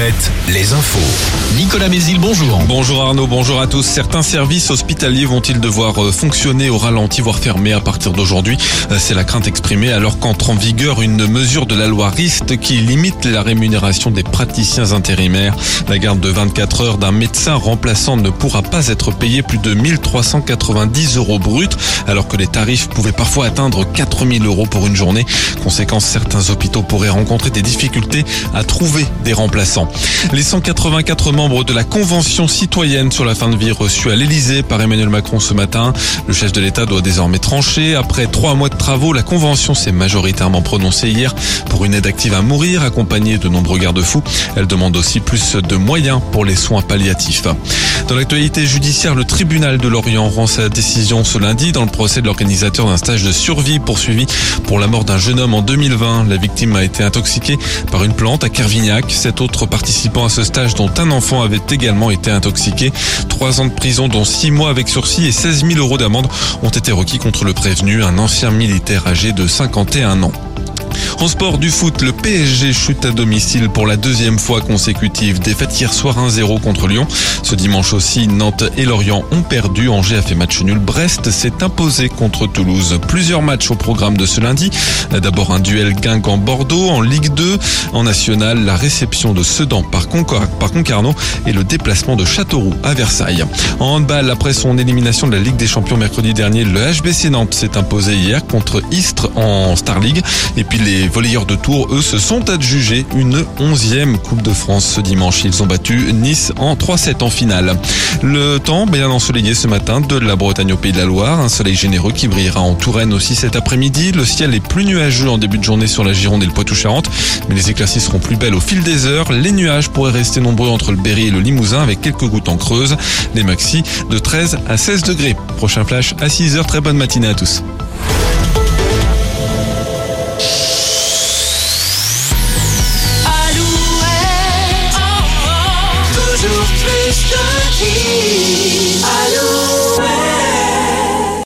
7, les infos. Nicolas Mézil, bonjour. Bonjour Arnaud, bonjour à tous. Certains services hospitaliers vont-ils devoir euh, fonctionner au ralenti, voire fermer à partir d'aujourd'hui? Euh, C'est la crainte exprimée alors qu'entre en vigueur une mesure de la loi RIST qui limite la rémunération des praticiens intérimaires. La garde de 24 heures d'un médecin remplaçant ne pourra pas être payée plus de 1390 euros brut, alors que les tarifs pouvaient parfois atteindre 4000 euros pour une journée. Conséquence, certains hôpitaux pourraient rencontrer des difficultés à trouver des remplaçants. Les 184 membres de la Convention citoyenne sur la fin de vie reçue à l'Elysée par Emmanuel Macron ce matin. Le chef de l'État doit désormais trancher. Après trois mois de travaux, la Convention s'est majoritairement prononcée hier pour une aide active à mourir accompagnée de nombreux garde-fous. Elle demande aussi plus de moyens pour les soins palliatifs. Dans l'actualité judiciaire, le tribunal de Lorient rend sa décision ce lundi dans le procès de l'organisateur d'un stage de survie poursuivi pour la mort d'un jeune homme en 2020. La victime a été intoxiquée par une plante à Kervignac. Sept autres participants à ce stage dont un enfant avait également été intoxiqué. Trois ans de prison dont six mois avec sursis et 16 000 euros d'amende ont été requis contre le prévenu, un ancien militaire âgé de 51 ans. En sport du foot, le PSG chute à domicile pour la deuxième fois consécutive. Défaite hier soir 1-0 contre Lyon. Ce dimanche aussi, Nantes et Lorient ont perdu. Angers a fait match nul. Brest s'est imposé contre Toulouse. Plusieurs matchs au programme de ce lundi. D'abord un duel Guingamp-Bordeaux en Ligue 2. En National, la réception de Sedan par, Concarneau et le déplacement de Châteauroux à Versailles. En handball, après son élimination de la Ligue des Champions mercredi dernier, le HBC Nantes s'est imposé hier contre Istres en Star League. Les volleyeurs de Tours, eux, se sont adjugés une onzième Coupe de France ce dimanche. Ils ont battu Nice en 3-7 en finale. Le temps bien ensoleillé ce matin de la Bretagne au Pays de la Loire. Un soleil généreux qui brillera en Touraine aussi cet après-midi. Le ciel est plus nuageux en début de journée sur la Gironde et le Poitou-Charentes. Mais les éclaircies seront plus belles au fil des heures. Les nuages pourraient rester nombreux entre le Berry et le Limousin avec quelques gouttes en creuse. Les maxi de 13 à 16 degrés. Prochain flash à 6 heures. Très bonne matinée à tous.